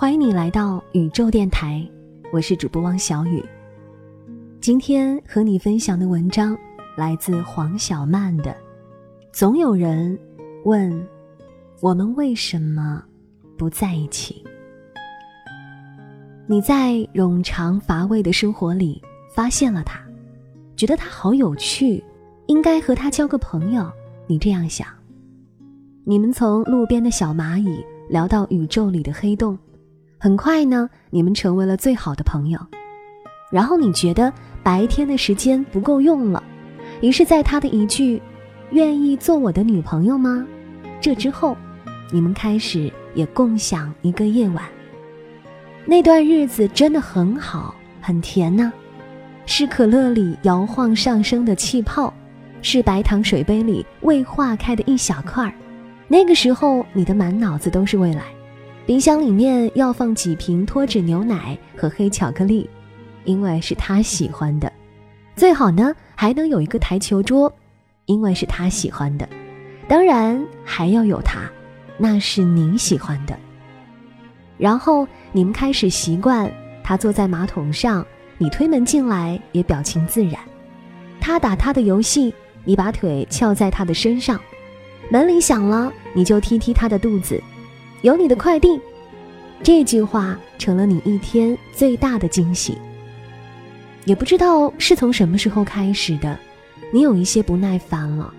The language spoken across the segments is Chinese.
欢迎你来到宇宙电台，我是主播汪小雨。今天和你分享的文章来自黄小曼的《总有人问我们为什么不在一起》。你在冗长乏味的生活里发现了他，觉得他好有趣，应该和他交个朋友。你这样想。你们从路边的小蚂蚁聊到宇宙里的黑洞，很快呢，你们成为了最好的朋友。然后你觉得白天的时间不够用了，于是在他的一句“愿意做我的女朋友吗？”这之后，你们开始也共享一个夜晚。那段日子真的很好，很甜呢，是可乐里摇晃上升的气泡，是白糖水杯里未化开的一小块儿。那个时候，你的满脑子都是未来，冰箱里面要放几瓶脱脂牛奶和黑巧克力，因为是他喜欢的。最好呢，还能有一个台球桌，因为是他喜欢的。当然还要有他，那是你喜欢的。然后你们开始习惯他坐在马桶上，你推门进来也表情自然。他打他的游戏，你把腿翘在他的身上。门铃响了，你就踢踢他的肚子。有你的快递，这句话成了你一天最大的惊喜。也不知道是从什么时候开始的，你有一些不耐烦了。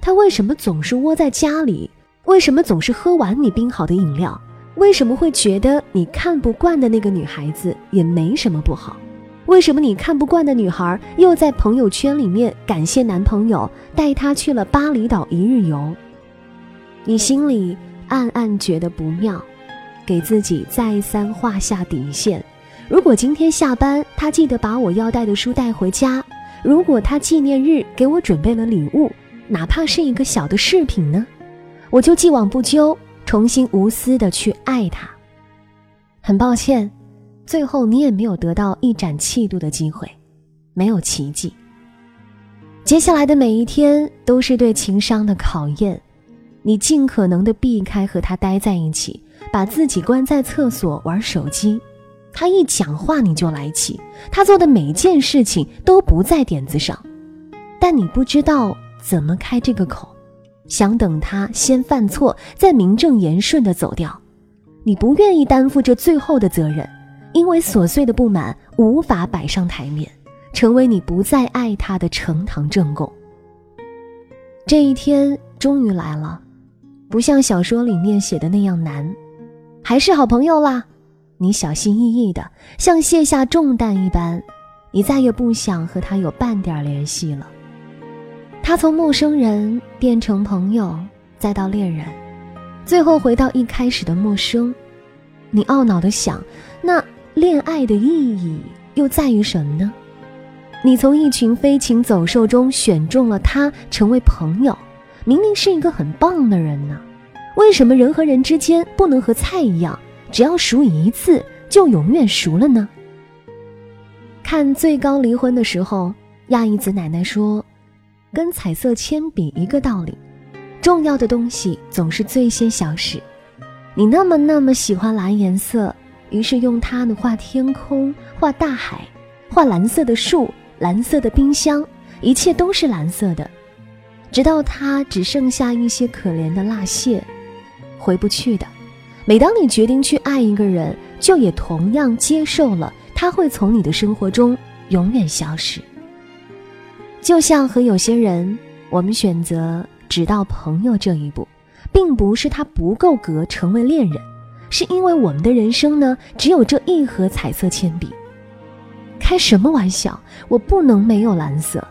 他为什么总是窝在家里？为什么总是喝完你冰好的饮料？为什么会觉得你看不惯的那个女孩子也没什么不好？为什么你看不惯的女孩又在朋友圈里面感谢男朋友带她去了巴厘岛一日游？你心里暗暗觉得不妙，给自己再三画下底线。如果今天下班他记得把我要带的书带回家，如果他纪念日给我准备了礼物，哪怕是一个小的饰品呢，我就既往不咎，重新无私的去爱他。很抱歉，最后你也没有得到一展气度的机会，没有奇迹。接下来的每一天都是对情商的考验。你尽可能的避开和他待在一起，把自己关在厕所玩手机。他一讲话你就来气，他做的每件事情都不在点子上，但你不知道怎么开这个口，想等他先犯错，再名正言顺的走掉。你不愿意担负这最后的责任，因为琐碎的不满无法摆上台面，成为你不再爱他的呈堂证供。这一天终于来了。不像小说里面写的那样难，还是好朋友啦。你小心翼翼的，像卸下重担一般，你再也不想和他有半点联系了。他从陌生人变成朋友，再到恋人，最后回到一开始的陌生。你懊恼的想，那恋爱的意义又在于什么呢？你从一群飞禽走兽中选中了他，成为朋友。明明是一个很棒的人呢，为什么人和人之间不能和菜一样，只要熟一次就永远熟了呢？看最高离婚的时候，亚一子奶奶说：“跟彩色铅笔一个道理，重要的东西总是最先消失。你那么那么喜欢蓝颜色，于是用它呢画天空，画大海，画蓝色的树，蓝色的冰箱，一切都是蓝色的。”直到它只剩下一些可怜的蜡屑，回不去的。每当你决定去爱一个人，就也同样接受了他会从你的生活中永远消失。就像和有些人，我们选择只到朋友这一步，并不是他不够格成为恋人，是因为我们的人生呢，只有这一盒彩色铅笔。开什么玩笑？我不能没有蓝色。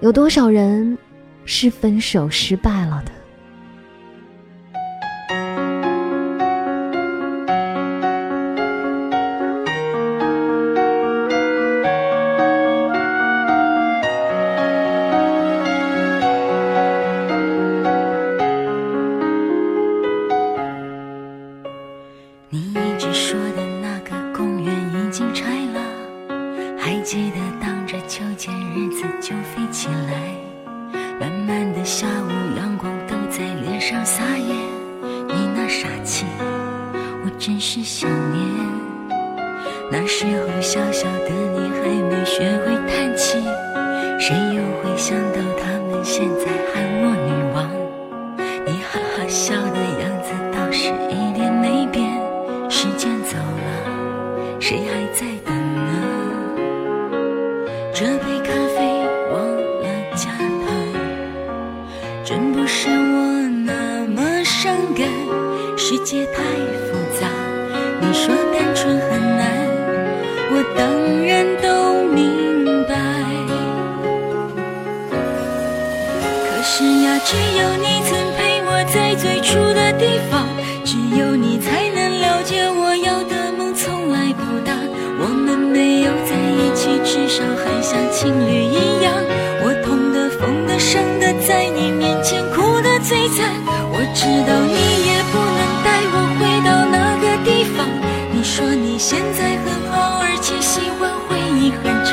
有多少人？是分手失败了的。你一直说的那个公园已经拆了，还记得荡着秋千日子就飞起来。慢慢的下午，阳光都在脸上撒野，你那傻气，我真是想念。那时候小小的你还没学会叹气，谁又会想到他们现在喊我女真不是我那么伤感。世界太复杂，你说单纯很难，我当然都明白。可是呀，只有你曾陪我在最初的地方，只有你才能了解我要的梦从来不大。我们没有在一起，至少还像情侣一样。我痛的、疯的、伤的，在你。知道你也不能带我回到那个地方。你说你现在很好，而且喜欢回忆很长。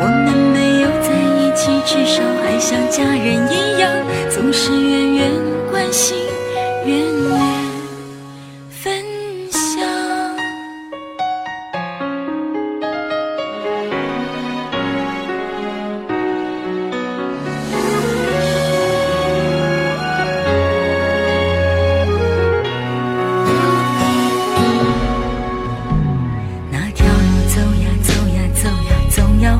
我们没有在一起，至少还像家人一样，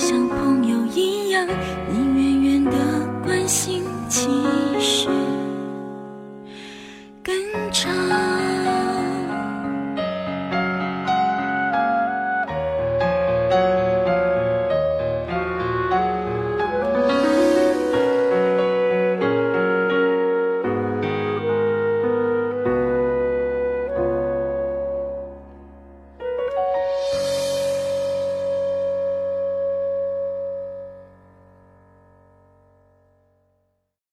像朋友一样，你远远的关心，其实。